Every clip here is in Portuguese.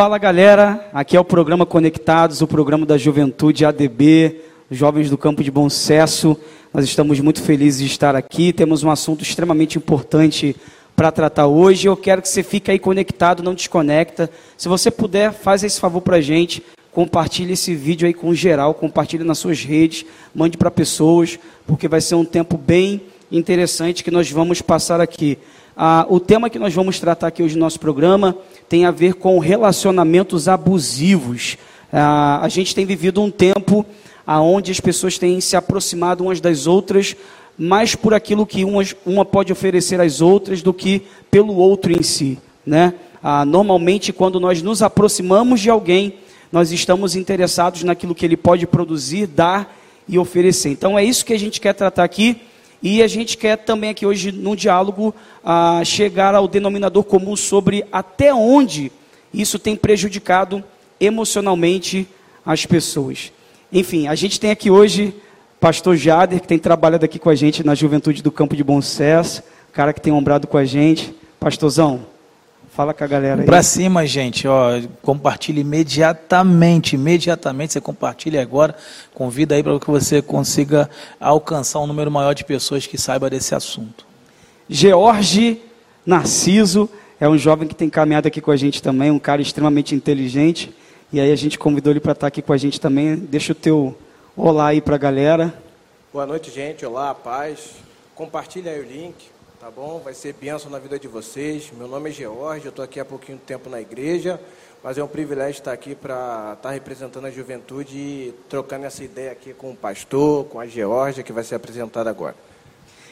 Fala galera, aqui é o programa Conectados, o programa da Juventude ADB, Jovens do Campo de Bom Sucesso. Nós estamos muito felizes de estar aqui, temos um assunto extremamente importante para tratar hoje. Eu quero que você fique aí conectado, não desconecta. Se você puder, faz esse favor para a gente, compartilhe esse vídeo aí com geral, compartilhe nas suas redes, mande para pessoas, porque vai ser um tempo bem interessante que nós vamos passar aqui. Ah, o tema que nós vamos tratar aqui hoje no nosso programa tem a ver com relacionamentos abusivos. Ah, a gente tem vivido um tempo onde as pessoas têm se aproximado umas das outras mais por aquilo que umas, uma pode oferecer às outras do que pelo outro em si. Né? Ah, normalmente, quando nós nos aproximamos de alguém, nós estamos interessados naquilo que ele pode produzir, dar e oferecer. Então, é isso que a gente quer tratar aqui. E a gente quer também aqui hoje, num diálogo, ah, chegar ao denominador comum sobre até onde isso tem prejudicado emocionalmente as pessoas. Enfim, a gente tem aqui hoje pastor Jader, que tem trabalhado aqui com a gente na juventude do Campo de Bom Sucesso, cara que tem ombrado com a gente. Pastorzão, Fala com a galera aí. Pra cima, gente, ó, compartilhe imediatamente, imediatamente, você compartilha agora, convida aí para que você consiga alcançar um número maior de pessoas que saiba desse assunto. George Narciso é um jovem que tem caminhado aqui com a gente também, um cara extremamente inteligente, e aí a gente convidou ele para estar aqui com a gente também. Deixa o teu olá aí para a galera. Boa noite, gente. Olá, paz. Compartilha aí o link tá bom? Vai ser bênção na vida de vocês. Meu nome é George, eu estou aqui há pouquinho tempo na igreja, mas é um privilégio estar aqui para estar representando a juventude e trocando essa ideia aqui com o pastor, com a Georgia, que vai ser apresentada agora.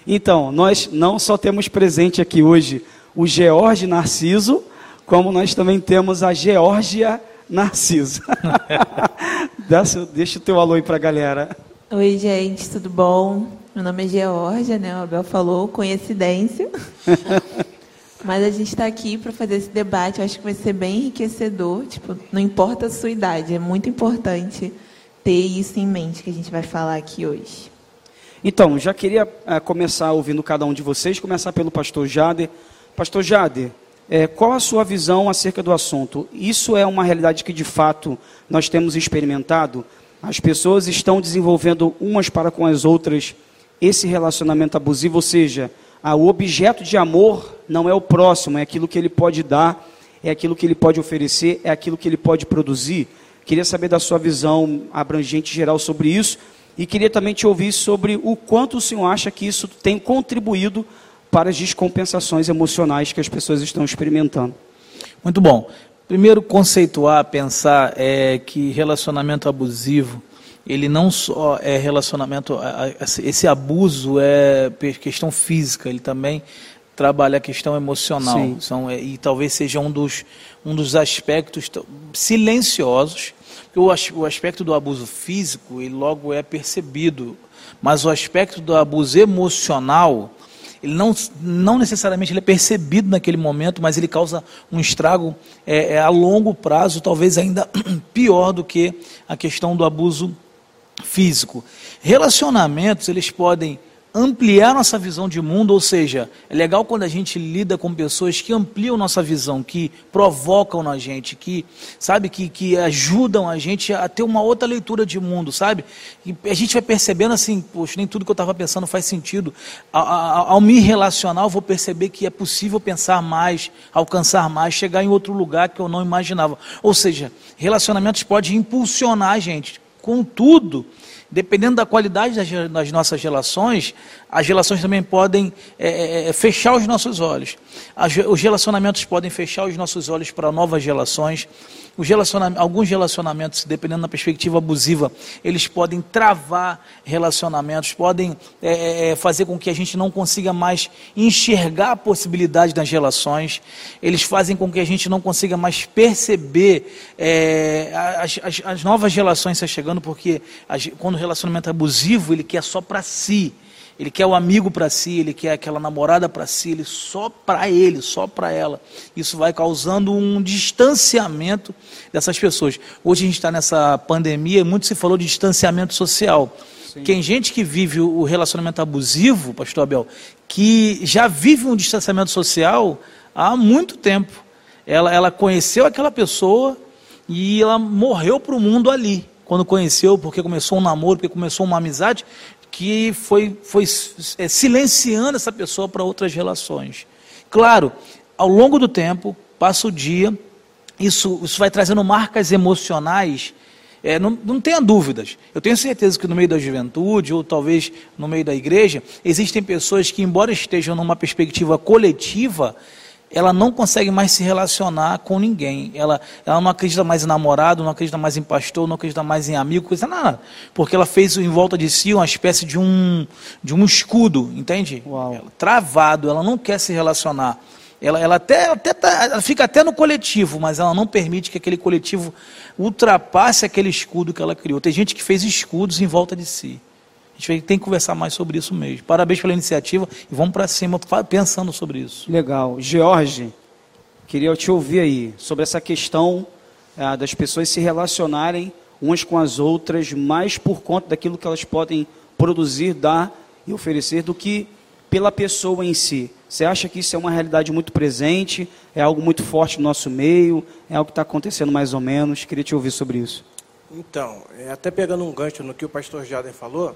Então, nós não só temos presente aqui hoje o George Narciso, como nós também temos a Geórgia Narciso. Deixa o teu alô aí para a galera. Oi, gente, tudo bom? Meu nome é Georgia, né? O Abel falou, coincidência. Mas a gente está aqui para fazer esse debate. Eu acho que vai ser bem enriquecedor. Tipo, não importa a sua idade, é muito importante ter isso em mente que a gente vai falar aqui hoje. Então, já queria é, começar ouvindo cada um de vocês, começar pelo pastor Jader. Pastor Jader, é, qual a sua visão acerca do assunto? Isso é uma realidade que de fato nós temos experimentado? As pessoas estão desenvolvendo umas para com as outras esse relacionamento abusivo, ou seja, o objeto de amor não é o próximo, é aquilo que ele pode dar, é aquilo que ele pode oferecer, é aquilo que ele pode produzir. Queria saber da sua visão abrangente geral sobre isso e queria também te ouvir sobre o quanto o senhor acha que isso tem contribuído para as descompensações emocionais que as pessoas estão experimentando. Muito bom. Primeiro, conceituar, pensar é, que relacionamento abusivo ele não só é relacionamento, esse abuso é questão física, ele também trabalha a questão emocional. São, é, e talvez seja um dos, um dos aspectos silenciosos, porque o, o aspecto do abuso físico, ele logo é percebido, mas o aspecto do abuso emocional, ele não, não necessariamente ele é percebido naquele momento, mas ele causa um estrago é, é, a longo prazo, talvez ainda pior do que a questão do abuso físico. Relacionamentos, eles podem ampliar nossa visão de mundo, ou seja, é legal quando a gente lida com pessoas que ampliam nossa visão, que provocam na gente, que, sabe, que, que ajudam a gente a ter uma outra leitura de mundo, sabe? E a gente vai percebendo assim, poxa, nem tudo que eu estava pensando faz sentido. Ao, ao me relacionar, eu vou perceber que é possível pensar mais, alcançar mais, chegar em outro lugar que eu não imaginava. Ou seja, relacionamentos podem impulsionar a gente Contudo, dependendo da qualidade das, nossas relações, as relações também podem é, é, é fechar os nossos olhos. As, os relacionamentos podem fechar os nossos olhos para novas relações. Alguns relacionamentos, dependendo da perspectiva abusiva, eles podem travar relacionamentos, podem é, é, fazer com que a gente não consiga mais enxergar a possibilidade das relações, eles fazem com que a gente não consiga mais perceber é, as, as, as, novas relações se chegando, porque quando relacionamento abusivo, ele quer só para si Ele quer o amigo para si, ele quer aquela namorada para si, ele só para ele, só para ela. Isso vai causando um distanciamento dessas pessoas. Hoje a gente está nessa pandemia, muito se falou de distanciamento social. Sim. Tem gente que vive o relacionamento abusivo, pastor Abel, que já vive um distanciamento social há muito tempo. Ela, ela conheceu aquela pessoa e ela morreu para o mundo ali. Quando conheceu, porque começou um namoro, porque começou uma amizade, que foi, foi é, silenciando essa pessoa para outras relações. Claro, ao longo do tempo, passa o dia, isso, isso vai trazendo marcas emocionais. É, não, não tenha dúvidas. Eu tenho certeza que no meio da juventude, ou talvez no meio da igreja, existem pessoas que, embora estejam numa perspectiva coletiva, ela não consegue mais se relacionar com ninguém. Ela, ela não acredita mais em namorado, não acredita mais em pastor, não acredita mais em amigo, coisa nada. Porque ela fez em volta de si uma espécie de um, de um escudo, entende? Ela, travado, ela não quer se relacionar. Ela, ela até, até tá, ela fica até no coletivo, mas ela não permite que aquele coletivo ultrapasse aquele escudo que ela criou. Tem gente que fez escudos em volta de si. A gente tem que conversar mais sobre isso mesmo. Parabéns pela iniciativa e vamos para cima pensando sobre isso. Legal. George, queria te ouvir aí sobre essa questão é, das pessoas se relacionarem umas com as outras mais por conta daquilo que elas podem produzir, dar e oferecer do que pela pessoa em si. Você acha que isso é uma realidade muito presente? É algo muito forte no nosso meio? É algo que está acontecendo mais ou menos? Queria te ouvir sobre isso. Então, é, até pegando um gancho no que o pastor Jaden falou,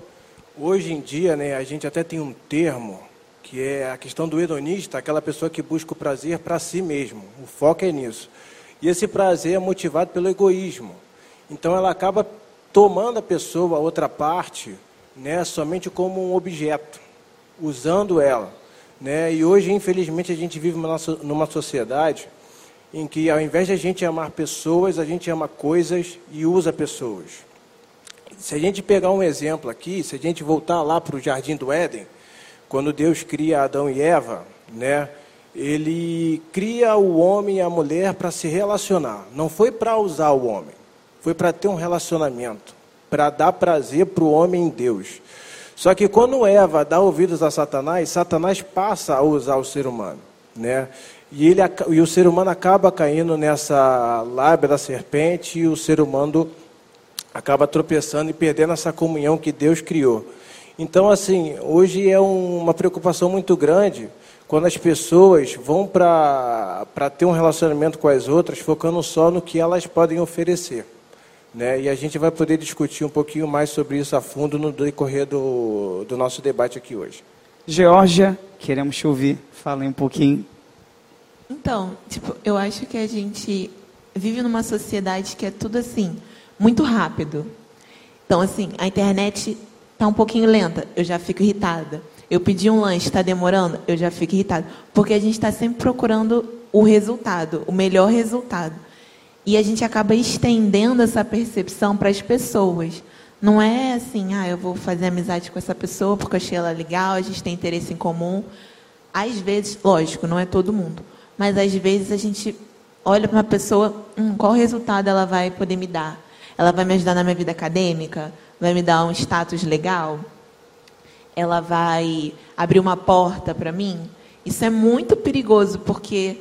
Hoje em dia, né, a gente até tem um termo que é a questão do hedonista, aquela pessoa que busca o prazer para si mesmo. O foco é nisso. E esse prazer é motivado pelo egoísmo. Então ela acaba tomando a pessoa, a outra parte, né, somente como um objeto, usando ela. Né? E hoje, infelizmente, a gente vive numa sociedade em que, ao invés de a gente amar pessoas, a gente ama coisas e usa pessoas. Se a gente pegar um exemplo aqui, se a gente voltar lá para o Jardim do Éden, quando Deus cria Adão e Eva, né? Ele cria o homem e a mulher para se relacionar. Não foi para usar o homem, foi para ter um relacionamento, para dar prazer para o homem em Deus. Só que quando Eva dá ouvidos a Satanás, Satanás passa a usar o ser humano, né? E, ele, e o ser humano acaba caindo nessa lábia da serpente e o ser humano acaba tropeçando e perdendo essa comunhão que Deus criou. Então, assim, hoje é um, uma preocupação muito grande quando as pessoas vão para ter um relacionamento com as outras focando só no que elas podem oferecer. Né? E a gente vai poder discutir um pouquinho mais sobre isso a fundo no decorrer do, do nosso debate aqui hoje. Georgia, queremos te ouvir. Fala um pouquinho. Então, tipo, eu acho que a gente vive numa sociedade que é tudo assim muito rápido. Então, assim, a internet está um pouquinho lenta, eu já fico irritada. Eu pedi um lanche, está demorando, eu já fico irritada. Porque a gente está sempre procurando o resultado, o melhor resultado. E a gente acaba estendendo essa percepção para as pessoas. Não é assim, ah, eu vou fazer amizade com essa pessoa porque eu achei ela legal, a gente tem interesse em comum. Às vezes, lógico, não é todo mundo, mas às vezes a gente olha para uma pessoa, hum, qual resultado ela vai poder me dar? Ela vai me ajudar na minha vida acadêmica? Vai me dar um status legal? Ela vai abrir uma porta para mim? Isso é muito perigoso, porque,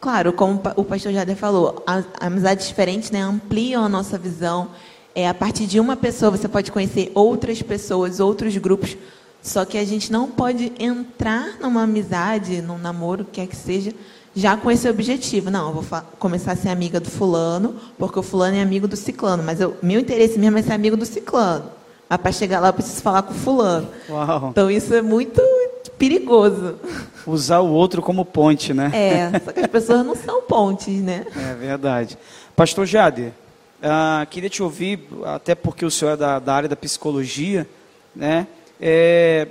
claro, como o pastor Jader falou, amizades diferentes né, ampliam a nossa visão. É, a partir de uma pessoa você pode conhecer outras pessoas, outros grupos. Só que a gente não pode entrar numa amizade, num namoro, quer que seja, já com esse objetivo. Não, eu vou começar a ser amiga do fulano, porque o fulano é amigo do ciclano. Mas o meu interesse mesmo é ser amigo do ciclano. Mas para chegar lá eu preciso falar com o fulano. Uau. Então isso é muito perigoso. Usar o outro como ponte, né? É, só que as pessoas não são pontes, né? É verdade. Pastor Jade, uh, queria te ouvir, até porque o senhor é da, da área da psicologia, né? É,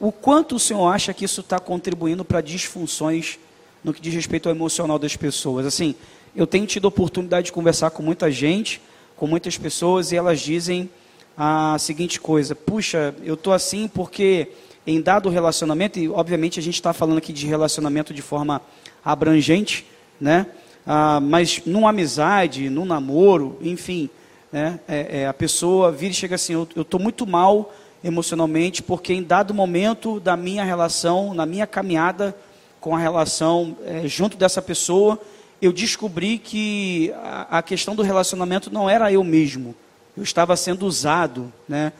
o quanto o senhor acha que isso está contribuindo para disfunções no que diz respeito ao emocional das pessoas? Assim, eu tenho tido a oportunidade de conversar com muita gente, com muitas pessoas, e elas dizem a seguinte coisa: puxa, eu estou assim porque em dado relacionamento, e obviamente a gente está falando aqui de relacionamento de forma abrangente, né? Ah, mas numa amizade, num namoro, enfim, né? É, é, a pessoa vira e chega assim: eu estou muito mal emocionalmente, porque em dado momento da minha relação, na minha caminhada com a relação é, junto dessa pessoa, eu descobri que a, a, questão do relacionamento não era eu mesmo. Eu estava sendo usado, né?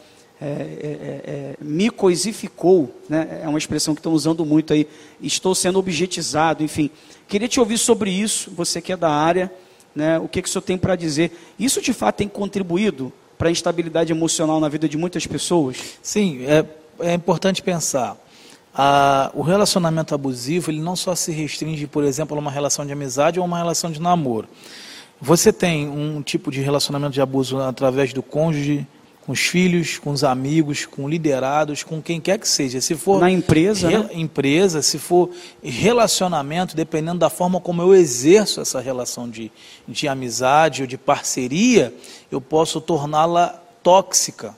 É, é, é, é me coisificou, né? é uma expressão que estão usando muito aí. Estou sendo objetizado, enfim. Queria te ouvir sobre isso, você que é da área, né? o que, que o senhor tem para dizer. Isso de fato tem contribuído para a instabilidade emocional na vida de muitas pessoas? Sim, é, é importante pensar. Ah, o relacionamento abusivo ele não só se restringe, por exemplo, a uma relação de amizade ou uma relação de namoro. Você tem um tipo de relacionamento de abuso através do cônjuge, com os filhos, com os amigos, com liderados, com quem quer que seja. Se for na empresa, re, né? empresa, se for relacionamento, dependendo da forma como eu exerço essa relação de, de amizade ou de parceria, eu posso torná-la tóxica.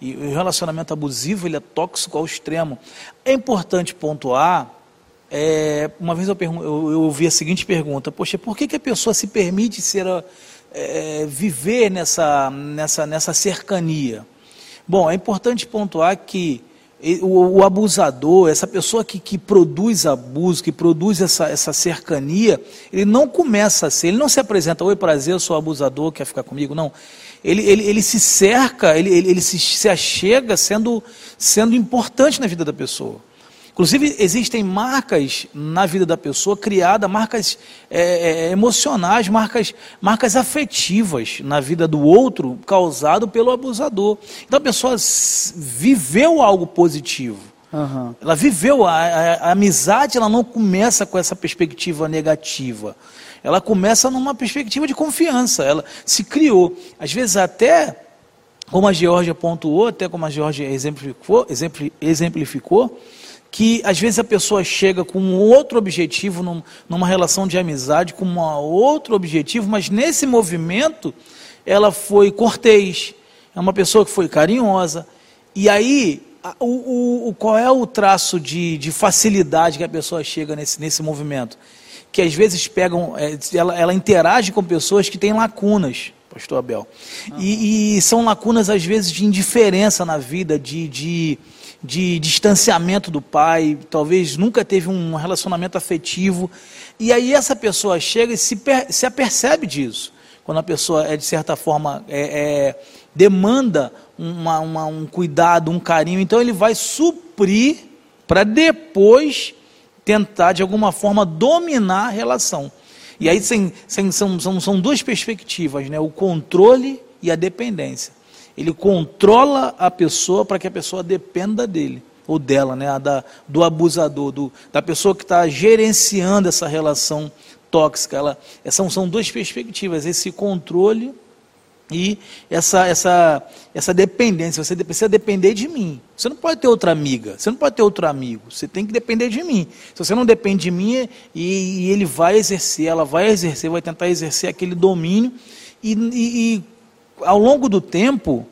E o relacionamento abusivo ele é tóxico ao extremo. É importante pontuar. É, uma vez eu, eu, eu ouvi a seguinte pergunta: Poxa, por que, que a pessoa se permite ser é, viver nessa, nessa, nessa cercania. Bom, é importante pontuar que o, o, abusador, essa pessoa que, que produz abuso, que produz essa, essa cercania, ele não começa a ser, ele não se apresenta, oi prazer, eu sou abusador, quer ficar comigo, não. Ele, ele, ele se cerca, ele, ele, ele se, se achega sendo, sendo importante na vida da pessoa. Inclusive, existem marcas na vida da pessoa criadas, marcas é, é, emocionais, marcas, marcas afetivas na vida do outro, causado pelo abusador. Então a pessoa viveu algo positivo. Uhum. Ela viveu, a, a, a amizade ela não começa com essa perspectiva negativa. Ela começa numa perspectiva de confiança. Ela se criou. Às vezes até, como a Georgia pontuou, até como a Georgia exemplificou, exemplificou que às vezes a pessoa chega com um outro objetivo, num, numa relação de amizade, com um outro objetivo, mas nesse movimento ela foi cortês, é uma pessoa que foi carinhosa. E aí, o, o, qual é o traço de, de, facilidade que a pessoa chega nesse, nesse movimento? Que às vezes pegam, é, ela, ela interage com pessoas que têm lacunas pastor Abel. E, e, são lacunas, às vezes, de indiferença na vida, de, de, de distanciamento do pai, talvez nunca teve um relacionamento afetivo. E aí essa pessoa chega e se, per, se apercebe disso. Quando a pessoa é, de certa forma, é, é, demanda uma, uma, um cuidado, um carinho, então ele vai suprir para depois tentar, de alguma forma, dominar a relação. E aí sem, sem, são, são, são duas perspectivas, né? o controle e a dependência. Ele controla a pessoa para que a pessoa dependa dele ou dela, né? da, do abusador, do, da pessoa que está gerenciando essa relação tóxica. Ela, são, são duas perspectivas, esse controle e essa, essa, essa dependência. Você precisa depender de mim. Você não pode ter outra amiga, você não pode ter outro amigo. Você tem que depender de mim. Se você não depende de mim, e, e ele vai exercer, ela vai exercer, vai tentar exercer aquele domínio. E, e, e ao longo do tempo,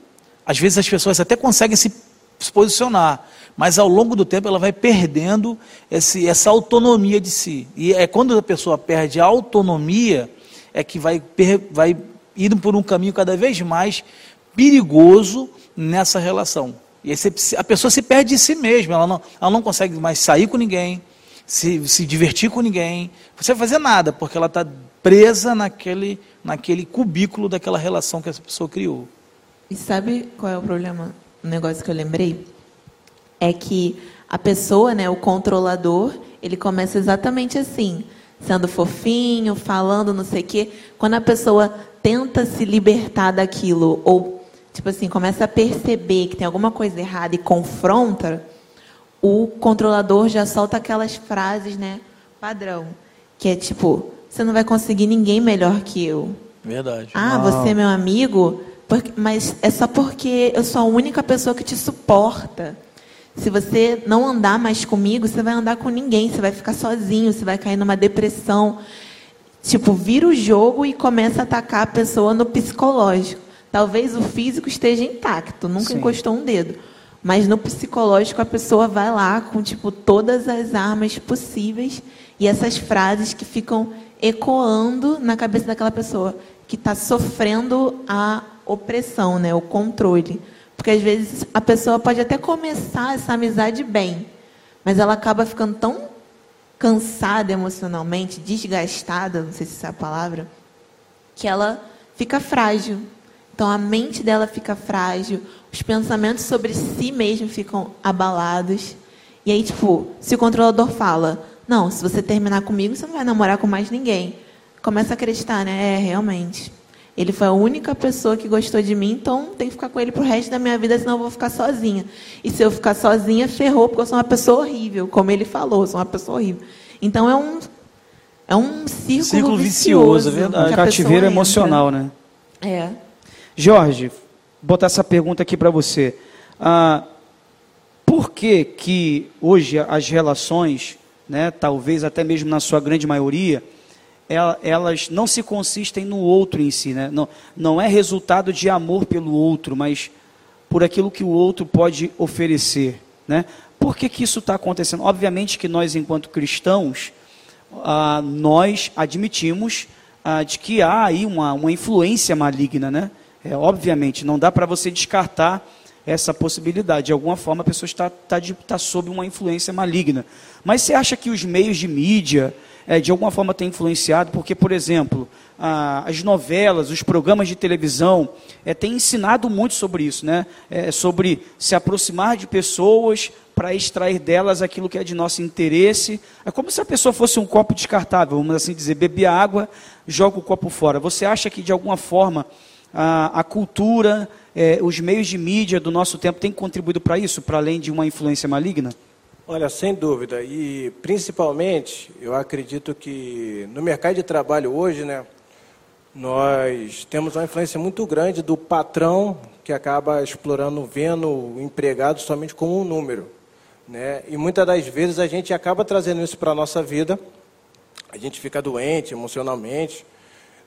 às vezes as pessoas até conseguem se, se posicionar, mas ao longo do tempo ela vai perdendo esse, essa autonomia de si. E é quando a pessoa perde a autonomia, é que vai, vai indo por um caminho cada vez mais perigoso nessa relação. E você, a pessoa se perde de si mesma, ela não, ela não consegue mais sair com ninguém, se, se divertir com ninguém, você vai fazer nada, porque ela está presa naquele, naquele cubículo daquela relação que essa pessoa criou. E sabe qual é o problema? Um negócio que eu lembrei é que a pessoa, né, o controlador, ele começa exatamente assim, sendo fofinho, falando não sei o quê. Quando a pessoa tenta se libertar daquilo ou tipo assim, começa a perceber que tem alguma coisa errada e confronta, o controlador já solta aquelas frases, né, padrão, que é tipo, você não vai conseguir ninguém melhor que eu. Verdade. Ah, você é meu amigo, porque, mas é só porque eu sou a única pessoa que te suporta. Se você não andar mais comigo, você vai andar com ninguém, você vai ficar sozinho, você vai cair numa depressão. Tipo, vira o jogo e começa a atacar a pessoa no psicológico. Talvez o físico esteja intacto, nunca Sim. encostou um dedo. Mas no psicológico a pessoa vai lá com tipo todas as armas possíveis e essas frases que ficam ecoando na cabeça daquela pessoa que está sofrendo a opressão, né, o controle. Porque às vezes a pessoa pode até começar essa amizade bem, mas ela acaba ficando tão cansada emocionalmente, desgastada, não sei se essa é a palavra, que ela fica frágil. Então a mente dela fica frágil, os pensamentos sobre si mesmo ficam abalados. E aí, tipo, se o controlador fala, não, se você terminar comigo, você não vai namorar com mais ninguém. Começa a acreditar, né? É, realmente. Ele foi a única pessoa que gostou de mim, então tem que ficar com ele pro resto da minha vida, senão eu vou ficar sozinha. E se eu ficar sozinha, ferrou, porque eu sou uma pessoa horrível, como ele falou, eu sou uma pessoa horrível. Então é um é um círculo, círculo vicioso, vicioso, é verdade. Cativeiro emocional, né? É. Jorge, botar essa pergunta aqui para você. Ah, por que que hoje as relações, né, talvez até mesmo na sua grande maioria, elas não se consistem no outro em si, né? não, não é resultado de amor pelo outro, mas por aquilo que o outro pode oferecer. Né? Por que, que isso está acontecendo? Obviamente que nós, enquanto cristãos, ah, nós admitimos ah, de que há aí uma, uma influência maligna, né? É, obviamente, não dá para você descartar essa possibilidade. De alguma forma, a pessoa está, está, está sob uma influência maligna. Mas você acha que os meios de mídia, é, de alguma forma, têm influenciado? Porque, por exemplo, a, as novelas, os programas de televisão, é, têm ensinado muito sobre isso, né? É, sobre se aproximar de pessoas para extrair delas aquilo que é de nosso interesse. É como se a pessoa fosse um copo descartável, vamos assim dizer, beber água, joga o copo fora. Você acha que, de alguma forma, a, a cultura, é, os meios de mídia do nosso tempo têm contribuído para isso, para além de uma influência maligna? Olha, sem dúvida. E principalmente, eu acredito que no mercado de trabalho hoje, né, nós temos uma influência muito grande do patrão que acaba explorando, vendo o empregado somente como um número. Né? E muitas das vezes a gente acaba trazendo isso para a nossa vida, a gente fica doente emocionalmente,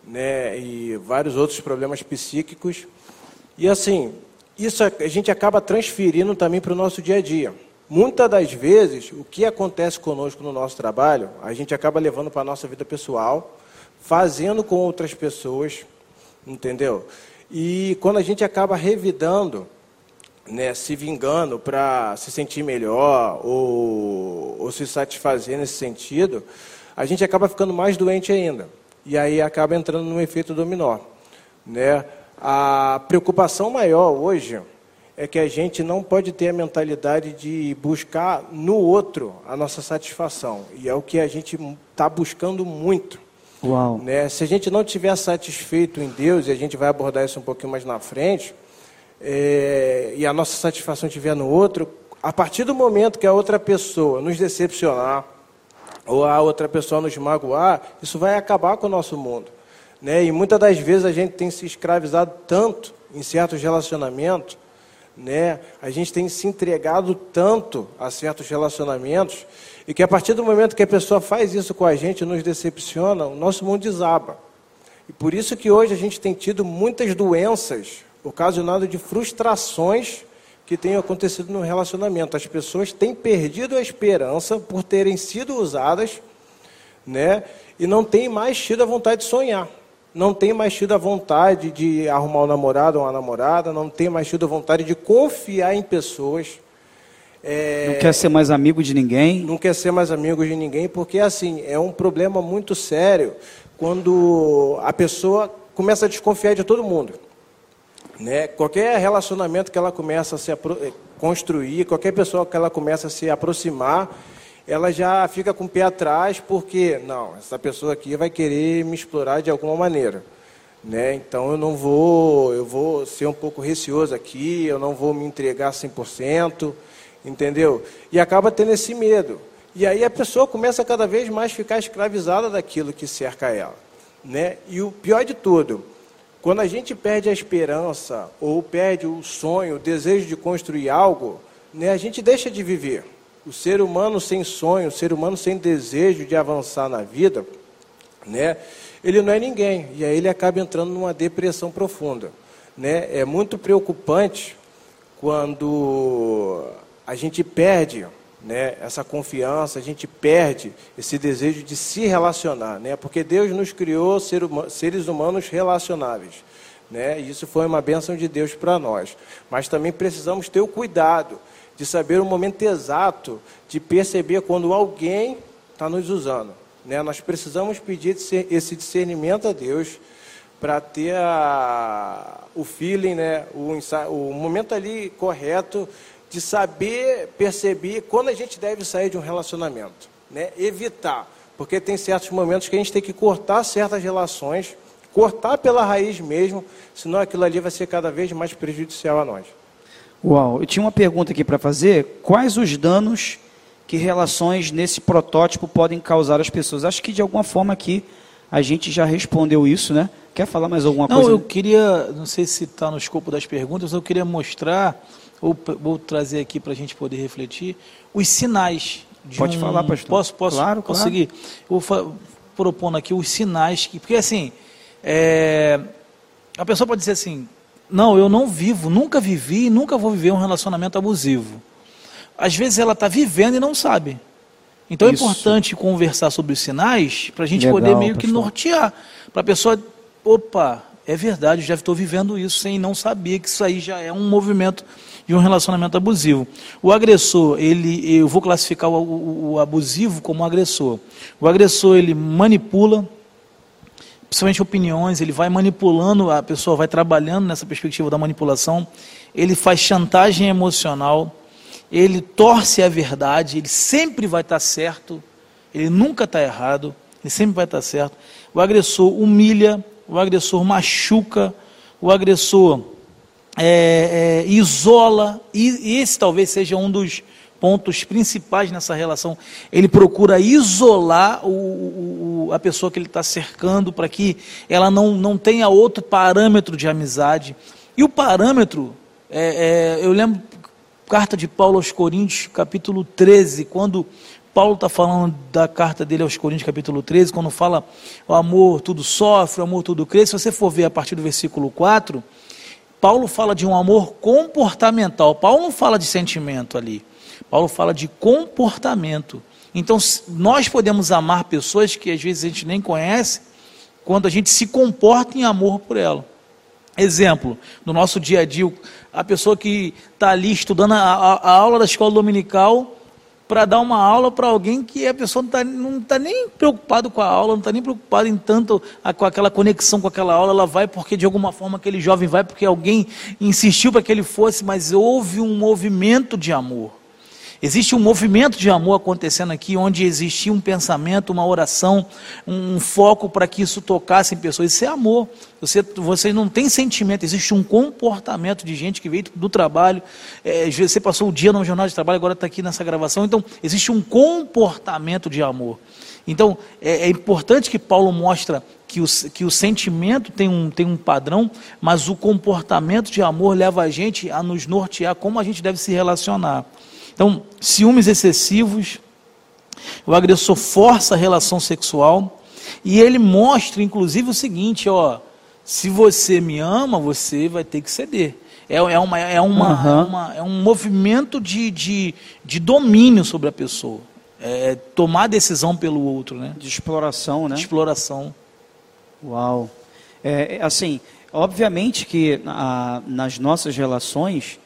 né, e vários outros problemas psíquicos. E assim, isso a gente acaba transferindo também para o nosso dia a dia. Muitas das vezes, o que acontece conosco no nosso trabalho, a gente acaba levando para a nossa vida pessoal, fazendo com outras pessoas, entendeu? E quando a gente acaba revidando, né, se vingando para se sentir melhor ou, ou se satisfazer nesse sentido, a gente acaba ficando mais doente ainda e aí acaba entrando num efeito dominó. Né? A preocupação maior hoje é que a gente não pode ter a mentalidade de buscar no outro a nossa satisfação. E é o que a gente está buscando muito. Uau. Né? Se a gente não estiver satisfeito em Deus, e a gente vai abordar isso um pouquinho mais na frente, é, e a nossa satisfação estiver no outro, a partir do momento que a outra pessoa nos decepcionar, ou a outra pessoa nos magoar, isso vai acabar com o nosso mundo. Né? E muitas das vezes a gente tem se escravizado tanto em certos relacionamentos, né? a gente tem se entregado tanto a certos relacionamentos, e que a partir do momento que a pessoa faz isso com a gente, nos decepciona, o nosso mundo desaba. E por isso que hoje a gente tem tido muitas doenças ocasionadas de frustrações que tem acontecido no relacionamento. As pessoas têm perdido a esperança por terem sido usadas, né? E não têm mais tido a vontade de sonhar. Não tem mais tido a vontade de arrumar um namorado ou uma namorada, não tem mais tido a vontade de confiar em pessoas. É, não quer ser mais amigo de ninguém? Não quer ser mais amigo de ninguém, porque assim, é um problema muito sério quando a pessoa começa a desconfiar de todo mundo. Né? Qualquer relacionamento que ela começa a se eh, construir, qualquer pessoa que ela começa a se aproximar, ela já fica com o pé atrás, porque, não, essa pessoa aqui vai querer me explorar de alguma maneira. Né? Então eu não vou, eu vou ser um pouco receoso aqui, eu não vou me entregar 100%, entendeu? E acaba tendo esse medo. E aí a pessoa começa cada vez mais a ficar escravizada daquilo que cerca ela. Né? E o pior de tudo, quando a gente perde a esperança, ou perde o sonho, o desejo de construir algo, né, a gente deixa de viver. O ser humano sem sonho, o ser humano sem desejo de avançar na vida, né, ele não é ninguém. E aí ele acaba entrando numa depressão profunda. Né? É muito preocupante quando a gente perde né, essa confiança, a gente perde esse desejo de se relacionar, né, porque Deus nos criou ser seres humanos relacionáveis. Né? E isso foi uma bênção de Deus para nós. Mas também precisamos ter o cuidado de saber o momento exato de perceber quando alguém está nos usando. Né? Nós precisamos pedir esse discernimento a Deus para ter a, o feeling, né? o, o momento ali correto de saber perceber quando a gente deve sair de um relacionamento. Né? Evitar, porque tem certos momentos que a gente tem que cortar certas relações, cortar pela raiz mesmo, senão aquilo ali vai ser cada vez mais prejudicial a nós. Uau, eu tinha uma pergunta aqui para fazer. Quais os danos que relações nesse protótipo podem causar às pessoas? Acho que de alguma forma aqui a gente já respondeu isso, né? Quer falar mais alguma não, coisa? Não, eu queria, não sei se está no escopo das perguntas, eu queria mostrar, ou vou trazer aqui para a gente poder refletir, os sinais. Pode um, falar, pastor. Posso, posso claro, conseguir? Claro. vou propondo aqui os sinais, que, porque assim, é, a pessoa pode dizer assim, não, eu não vivo, nunca vivi, nunca vou viver um relacionamento abusivo. Às vezes ela está vivendo e não sabe. Então é Isso. é importante conversar sobre os sinais para a gente Legal, poder meio que nortear. Para a pessoa, opa, é verdade, eu já estou vivendo isso sem não saber que isso aí já é um movimento de um relacionamento abusivo. O agressor, ele, eu vou classificar o, o, o abusivo como agressor. O agressor, ele manipula, principalmente opiniões, ele vai manipulando, a pessoa vai trabalhando nessa perspectiva da manipulação, ele faz chantagem emocional, ele torce a verdade, ele sempre vai estar certo, ele nunca está errado, ele sempre vai estar certo. O agressor humilha, o agressor machuca, o agressor é, é, isola, e esse talvez seja um dos pontos principais nessa relação. Ele procura isolar o, o, a pessoa que ele está cercando para que ela não, não tenha outro parâmetro de amizade. E o parâmetro, é, é, eu lembro, carta de Paulo aos Coríntios, capítulo 13, quando Paulo está falando da carta dele aos Coríntios, capítulo 13, quando fala o amor tudo sofre, o amor tudo crê. Se você for ver a partir do versículo 4, Paulo fala de um amor comportamental. Paulo não fala de sentimento ali. Paulo fala de comportamento. Então, nós podemos amar pessoas que às vezes a gente nem conhece, quando a gente se comporta em amor por ela. Exemplo, no nosso dia a dia, a pessoa que está ali estudando a, a, a, aula da escola dominical para dar uma aula para alguém que a pessoa não está tá nem preocupado com a aula, não está nem preocupado em tanto a, com aquela conexão com aquela aula, ela vai porque de alguma forma aquele jovem vai porque alguém insistiu para que ele fosse, mas houve um movimento de amor. Existe um movimento de amor acontecendo aqui, onde existia um pensamento, uma oração, um foco para que isso tocasse em pessoas. Isso é amor. Você, você não tem sentimento, existe um comportamento de gente que veio do trabalho. É, você passou o dia no jornal de trabalho, agora está aqui nessa gravação. Então, existe um comportamento de amor. Então, é, é importante que Paulo mostra que o, que o sentimento tem um, tem um padrão, mas o comportamento de amor leva a gente a nos nortear como a gente deve se relacionar. Então, ciúmes excessivos, o agressor força a relação sexual e ele mostra, inclusive, o seguinte: ó, se você me ama, você vai ter que ceder. É, é, uma, é, uma, uhum. é, uma, é um movimento de, de, de domínio sobre a pessoa. É tomar decisão pelo outro, né? De exploração, né? De exploração. Uau. É, é assim, obviamente que a, nas nossas relações,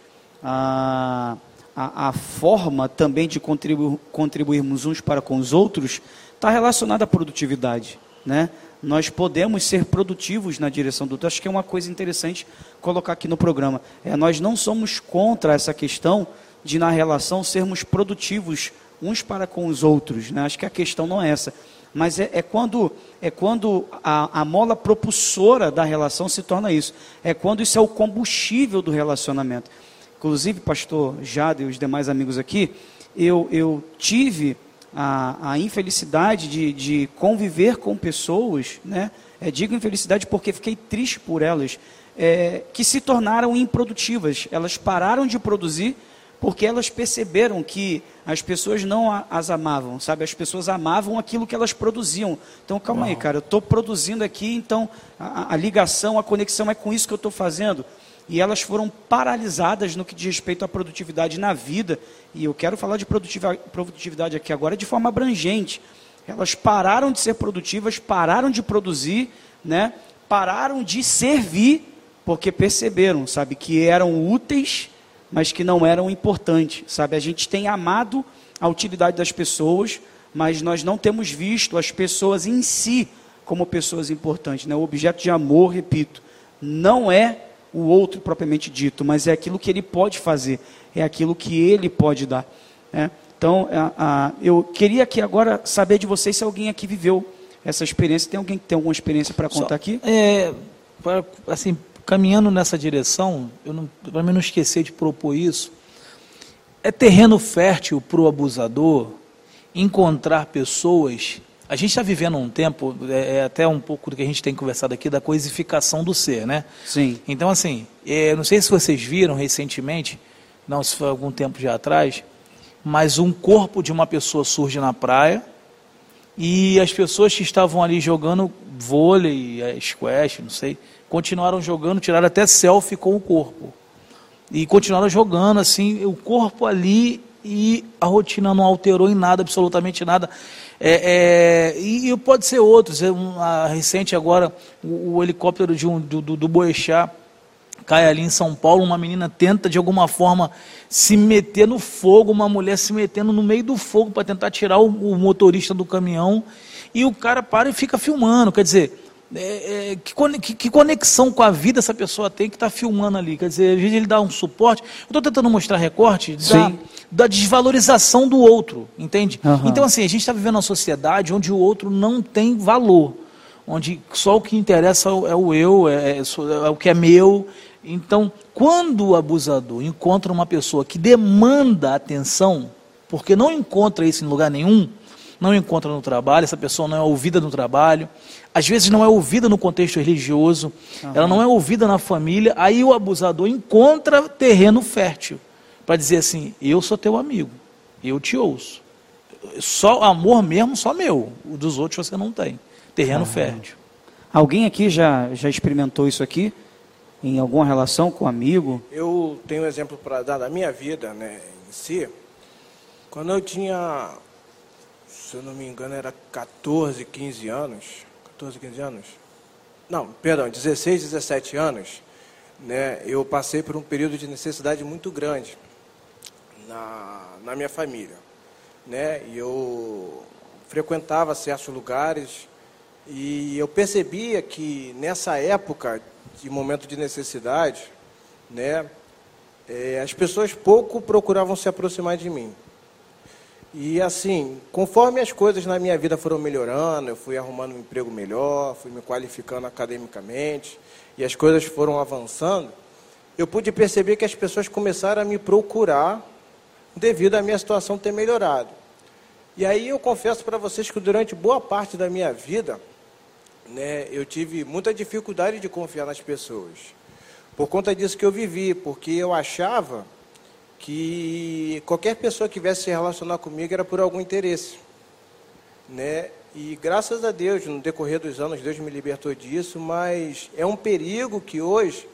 a, a, a forma também de contribu contribuirmos uns para com os outros está relacionada à produtividade, né? Nós podemos ser produtivos na direção do outro. Acho que é uma coisa interessante colocar aqui no programa. É, nós não somos contra essa questão de na relação sermos produtivos uns para com os outros. Né? Acho que a questão não é essa. Mas é, é quando, é quando a, a mola propulsora da relação se torna isso. É quando isso é o combustível do relacionamento. Inclusive, pastor Jade e os demais amigos aqui, eu, eu tive a, a infelicidade de, de conviver com pessoas, né? É, digo infelicidade porque fiquei triste por elas, é, que se tornaram improdutivas. Elas pararam de produzir porque elas perceberam que as pessoas não as amavam, sabe? As pessoas amavam aquilo que elas produziam. Então, calma Uau. aí, cara, eu estou produzindo aqui, então a, a, ligação, a conexão é com isso que eu estou fazendo e elas foram paralisadas no que diz respeito à produtividade na vida. E eu quero falar de produtividade aqui agora de forma abrangente. Elas pararam de ser produtivas, pararam de produzir, né? pararam de servir porque perceberam, sabe, que eram úteis, mas que não eram importantes, sabe? A gente tem amado a utilidade das pessoas, mas nós não temos visto as pessoas em si como pessoas importantes, né? O objeto de amor, repito, não é o outro propriamente dito, mas é aquilo que ele pode fazer, é aquilo que ele pode dar. Né? Então, a, a, eu queria aqui agora saber de vocês se alguém aqui viveu essa experiência. Tem alguém que tem alguma experiência para contar Só, aqui? É, pra, assim, caminhando nessa direção, para mim não esquecer de propor isso, é terreno fértil para o abusador encontrar pessoas. A gente está vivendo um tempo, é, é, até um pouco do que a gente tem conversado aqui, da coisificação do ser, né? Sim. Então, assim, é, não sei se vocês viram recentemente, não, se foi algum tempo já atrás, mas um corpo de uma pessoa surge na praia e as pessoas que estavam ali jogando vôlei, é, squash, não sei, continuaram jogando, tiraram até selfie com o corpo. E continuaram jogando assim, o corpo ali e a rotina não alterou em nada, absolutamente nada. É, é, e, e, pode ser outros. É um, a, recente agora, o, o helicóptero de um, do, do, do Boechat cai ali em São Paulo, uma menina tenta de alguma forma se meter no fogo, uma mulher se metendo no meio do fogo para tentar tirar o, o, motorista do caminhão, e o cara para e fica filmando. Quer dizer, é, é, que, que, conexão com a vida essa pessoa tem que está filmando ali? Quer dizer, às vezes ele dá um suporte. Eu estou tentando mostrar recorte da, da, desvalorização do outro, entende? Uhum. Então, assim, a gente está vivendo uma sociedade onde o outro não tem valor. Onde só o que interessa é o eu, é, é, é o que é meu. Então, quando o abusador encontra uma pessoa que demanda atenção, porque não encontra isso em lugar nenhum, não encontra no trabalho, essa pessoa não é ouvida no trabalho, às vezes não é ouvida no contexto religioso, uhum. ela não é ouvida na família, aí o abusador encontra terreno fértil para dizer assim: eu sou teu amigo, eu te ouço. Só amor mesmo, só meu, o dos outros você não tem. Terreno uhum. fértil. Alguém aqui já, já experimentou isso aqui? Em alguma relação com um amigo? Eu tenho um exemplo para dar da minha vida, né, em si. Quando eu tinha se eu não me engano, era 14, 15 anos. 14, 15 anos? Não, perdão, 16, 17 anos. Né, eu passei por um período de necessidade muito grande na, na minha família. Né, e eu frequentava certos lugares e eu percebia que nessa época de momento de necessidade, né, é, as pessoas pouco procuravam se aproximar de mim. E assim, conforme as coisas na minha vida foram melhorando, eu fui arrumando um emprego melhor, fui me qualificando academicamente, e as coisas foram avançando, eu pude perceber que as pessoas começaram a me procurar devido à minha situação ter melhorado. E aí eu confesso para vocês que durante boa parte da minha vida, né, eu tive muita dificuldade de confiar nas pessoas. Por conta disso que eu vivi, porque eu achava que qualquer pessoa que viesse se relacionar comigo era por algum interesse. Né? E graças a Deus, no decorrer dos anos, Deus me libertou disso, mas é um perigo que hoje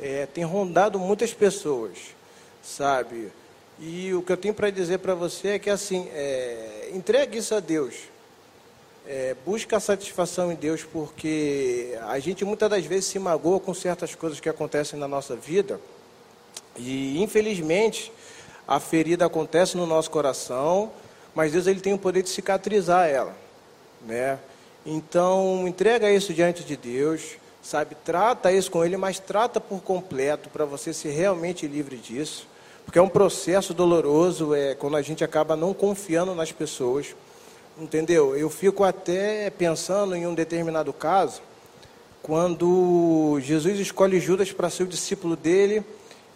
é, tem rondado muitas pessoas, sabe? E o que eu tenho para dizer para você é que, assim, é, entregue isso a Deus. É, busca a satisfação em Deus, porque a gente muitas das vezes se magoa com certas coisas que acontecem na nossa vida e infelizmente a ferida acontece no nosso coração, mas Deus ele tem o poder de cicatrizar ela, né? Então entrega isso diante de Deus, sabe? Trata isso com Ele, mas trata por completo para você ser realmente livre disso, porque é um processo doloroso, é quando a gente acaba não confiando nas pessoas, entendeu? Eu fico até pensando em um determinado caso, quando Jesus escolhe Judas para ser o discípulo dele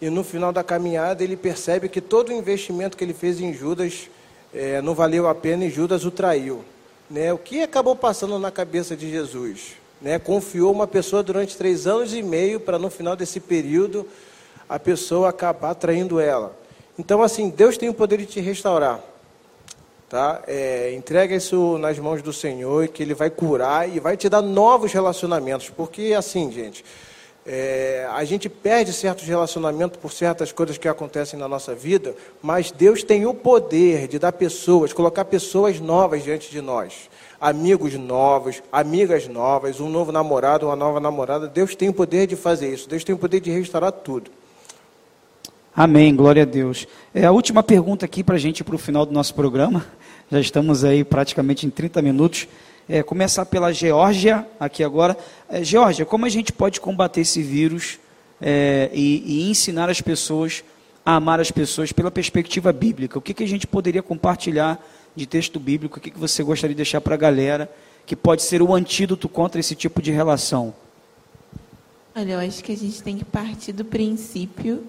e no final da caminhada ele percebe que todo o investimento que ele fez em Judas é, não valeu a pena e Judas o traiu. Né? O que acabou passando na cabeça de Jesus? Né? Confiou uma pessoa durante três anos e meio para no final desse período a pessoa acabar traindo ela. Então, assim, Deus tem o poder de te restaurar. Tá? É, entrega isso nas mãos do Senhor, que Ele vai curar e vai te dar novos relacionamentos. Porque, assim, gente, é, a gente perde certos relacionamentos por certas coisas que acontecem na nossa vida, mas Deus tem o poder de dar pessoas, colocar pessoas novas diante de nós. amigos novos, amigas novas, um novo namorado, uma nova namorada. Deus tem o poder de fazer isso. Deus tem o poder de restaurar tudo. Amém, glória a Deus. É a última pergunta aqui para a gente para o final do nosso programa. Já estamos aí praticamente em 30 minutos. É, começar pela Geórgia aqui agora. É, Geórgia, como a gente pode combater esse vírus é, e, e, ensinar as pessoas a amar as pessoas pela perspectiva bíblica? O que, que a gente poderia compartilhar de texto bíblico? O que, que você gostaria de deixar para a galera que pode ser o antídoto contra esse tipo de relação? Olha, eu acho que a gente tem que partir do princípio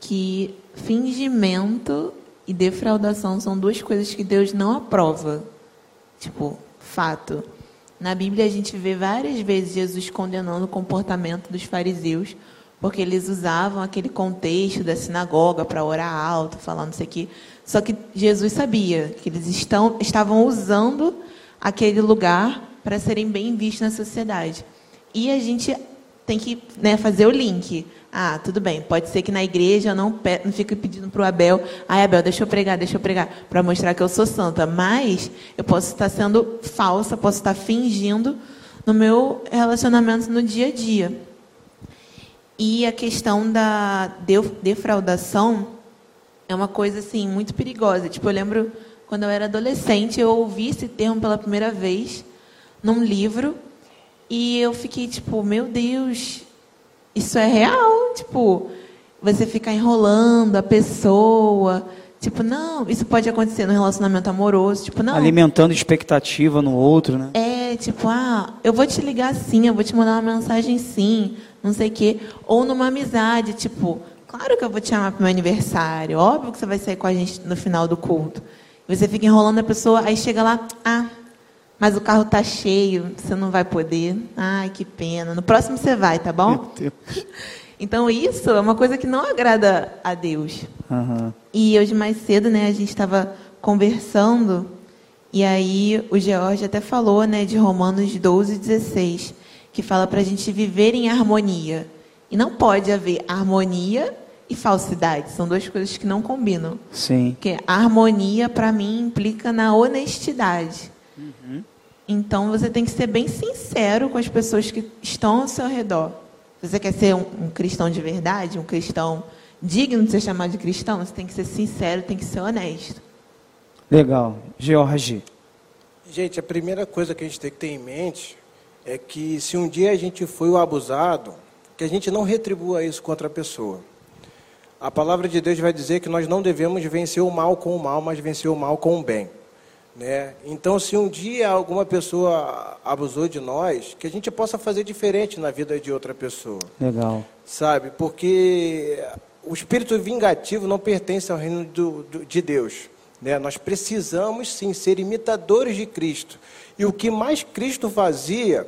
que fingimento e defraudação são duas coisas que Deus não aprova. Tipo, fato. Na Bíblia a gente vê várias vezes Jesus condenando o comportamento dos fariseus, porque eles usavam aquele contexto da sinagoga para orar alto, falar não sei o quê. Só que Jesus sabia que eles estão, estavam usando aquele lugar para serem bem vistos na sociedade. E a gente tem que né, fazer o link. Ah, tudo bem. Pode ser que na igreja eu não, não fique pedindo para o Abel, ai Abel, deixa eu pregar, deixa eu pregar, para mostrar que eu sou santa. Mas eu posso estar sendo falsa, posso estar fingindo no meu relacionamento no dia a dia. E a questão da defraudação é uma coisa assim muito perigosa. Tipo, eu lembro quando eu era adolescente, eu ouvi esse termo pela primeira vez num livro e eu fiquei tipo, meu Deus, isso é real, tipo, você ficar enrolando a pessoa, tipo, não, isso pode acontecer no relacionamento amoroso, tipo, não. Alimentando expectativa no outro, né? É, tipo, ah, eu vou te ligar sim, eu vou te mandar uma mensagem sim, não sei o quê. Ou numa amizade, tipo, claro que eu vou te chamar para o meu aniversário, óbvio que você vai sair com a gente no final do culto. Você fica enrolando a pessoa, aí chega lá, ah, mas o carro tá cheio, você não vai poder. Ai, que pena. No próximo você vai, tá bom? Então isso é uma coisa que não agrada a Deus. Uhum. E hoje mais cedo, né, a gente estava conversando e aí o George até falou, né, de Romanos 12, 16, que fala para a gente viver em harmonia. E não pode haver harmonia e falsidade. São duas coisas que não combinam. Sim. Porque a harmonia, para mim, implica na honestidade. Então você tem que ser bem sincero com as pessoas que estão ao seu redor. Se você quer ser um, um cristão de verdade, um cristão digno de ser chamado de cristão, você tem que ser sincero, tem que ser honesto. Legal. George. Gente, a primeira coisa que a gente tem que ter em mente é que se um dia a gente foi o abusado, que a gente não retribua isso contra a pessoa. A palavra de Deus vai dizer que nós não devemos vencer o mal com o mal, mas vencer o mal com o bem. Né? Então, se um dia alguma pessoa abusou de nós, que a gente possa fazer diferente na vida de outra pessoa. Legal. Sabe? Porque o espírito vingativo não pertence ao reino do, do, de Deus. Né? Nós precisamos sim ser imitadores de Cristo. E o que mais Cristo fazia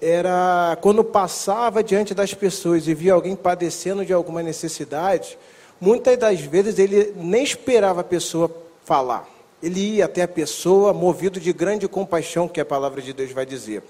era quando passava diante das pessoas e via alguém padecendo de alguma necessidade, muitas das vezes ele nem esperava a pessoa falar ele ia até a pessoa movido de grande compaixão, que a palavra de Deus vai dizer.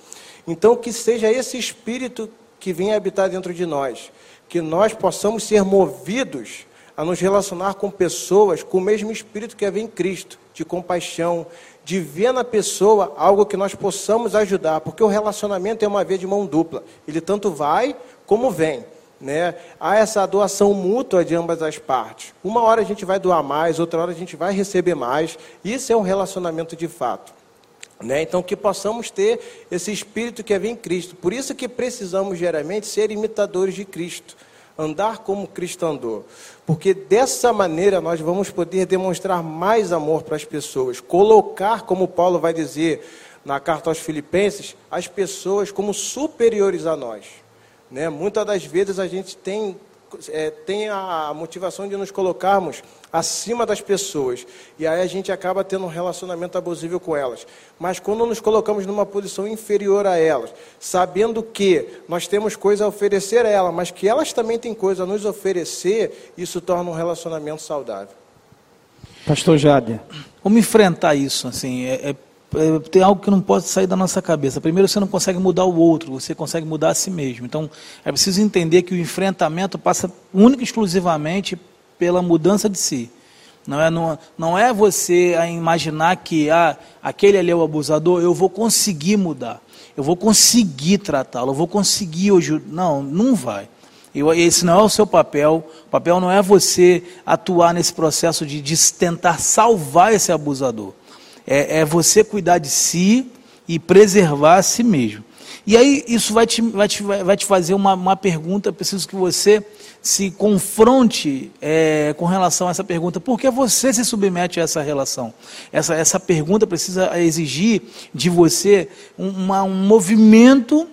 Então, que seja esse espírito que venha habitar dentro de nós, que nós possamos ser movidos a nos relacionar com pessoas com o mesmo espírito que havia em Cristo, de compaixão, de ver na pessoa algo que nós possamos ajudar, porque o relacionamento é uma via de mão dupla, ele tanto vai como vem. Né? Há essa doação mútua de ambas as partes. Uma hora a gente vai doar mais, outra hora a gente vai receber mais. Isso é um relacionamento de fato. Né? Então, que possamos ter esse espírito que é em Cristo. Por isso que precisamos, geralmente, ser imitadores de Cristo. Andar como Cristo andou. Porque dessa maneira nós vamos poder demonstrar mais amor para as pessoas. Colocar, como Paulo vai dizer na carta aos Filipenses, as pessoas como superiores a nós. Né? Muitas das vezes a gente tem, é, tem a motivação de nos colocarmos acima das pessoas. E aí a gente acaba tendo um relacionamento abusivo com elas. Mas quando nos colocamos numa posição inferior a elas, sabendo que nós temos coisa a oferecer a elas, mas que elas também têm coisa a nos oferecer, isso torna um relacionamento saudável. Pastor Jade. Como enfrentar isso? Assim, é é, tem algo que não pode sair da nossa cabeça. Primeiro, você não consegue mudar o outro, você consegue mudar a si mesmo. Então, é preciso entender que o enfrentamento passa única e exclusivamente pela mudança de si. Não é, não, não é você imaginar que ah, aquele ali é o abusador, eu vou conseguir mudar, eu vou conseguir tratá-lo, eu vou conseguir hoje. Não, não vai. Esse não é o seu papel. O papel não é você atuar nesse processo de, de tentar salvar esse abusador. É, é, você cuidar de si e preservar a si mesmo. E aí isso vai te, vai te, vai te fazer uma, uma pergunta, preciso que você se confronte é, com relação a essa pergunta. Por que você se submete a essa relação? Essa, essa pergunta precisa exigir de você uma, um movimento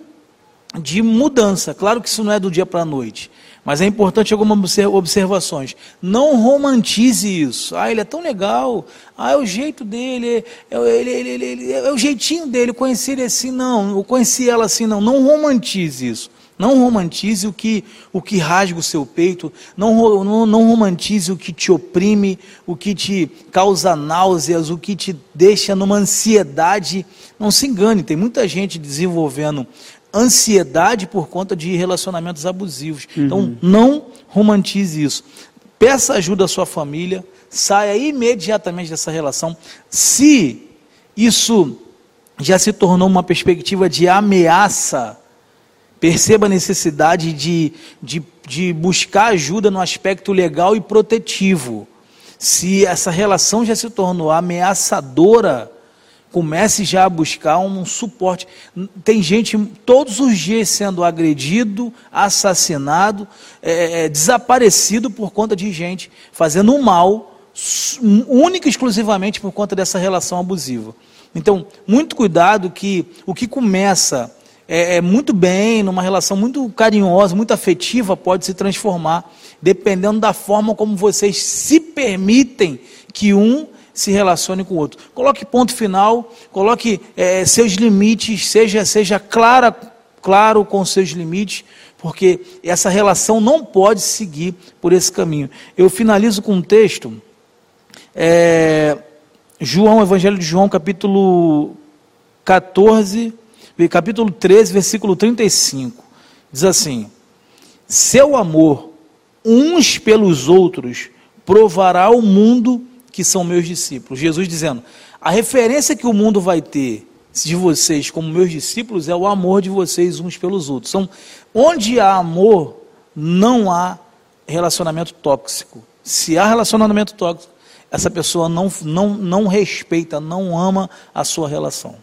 de mudança. Claro que isso não é do dia para a noite. Mas é importante algumas observações. Não romantize isso. Ah, ele é tão legal. Ah, é o jeito dele. É, ele, ele, ele, é o jeitinho dele. Conheci ele assim, não. Eu conheci ela assim, não. Não romantize isso. Não romantize o que, o que rasga o seu peito. Não, não, não romantize o que te oprime, o que te causa náuseas, o que te deixa numa ansiedade. Não se engane, tem muita gente desenvolvendo ansiedade por conta de relacionamentos abusivos. Uhum. Então, não romantize isso. Peça ajuda à sua família, saia imediatamente dessa relação. Se isso já se tornou uma perspectiva de ameaça, perceba a necessidade de, de, de buscar ajuda no aspecto legal e protetivo. Se essa relação já se tornou ameaçadora, Comece já a buscar um suporte. Tem gente todos os dias sendo agredido, assassinado, é, é, desaparecido por conta de gente fazendo um mal, única e exclusivamente por conta dessa relação abusiva. Então, muito cuidado que o que começa é, é muito bem, numa relação muito carinhosa, muito afetiva, pode se transformar, dependendo da forma como vocês se permitem que um se relacione com o outro. Coloque ponto final, coloque é, seus limites, seja, seja clara, claro com seus limites, porque essa relação não pode seguir por esse caminho. Eu finalizo com um texto, é, João, Evangelho de João, capítulo 14, capítulo 13, versículo 35. Diz assim: Seu amor uns pelos outros provará ao mundo que são meus discípulos. Jesus dizendo: a referência que o mundo vai ter de vocês como meus discípulos é o amor de vocês uns pelos outros. Então, onde há amor, não há relacionamento tóxico. Se há relacionamento tóxico, essa pessoa não, não, não respeita, não ama a sua relação.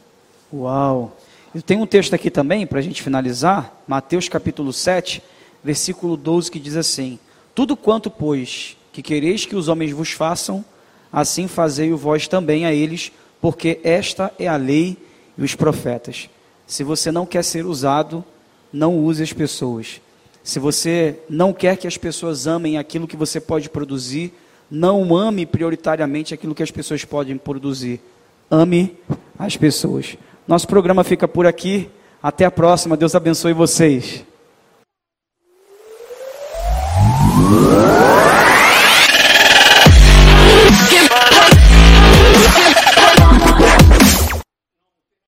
Uau! Eu tenho um texto aqui também, para a gente finalizar, Mateus capítulo 7, versículo 12, que diz assim: Tudo quanto, pois, que quereis que os homens vos façam, assim fazei o vós também a eles, porque esta é a lei e os profetas. Se você não quer ser usado, não use as pessoas. Se você não quer que as pessoas amem aquilo que você pode produzir, não ame prioritariamente aquilo que as pessoas podem produzir. Ame as pessoas. Nosso programa fica por aqui. Até a próxima. Deus abençoe vocês.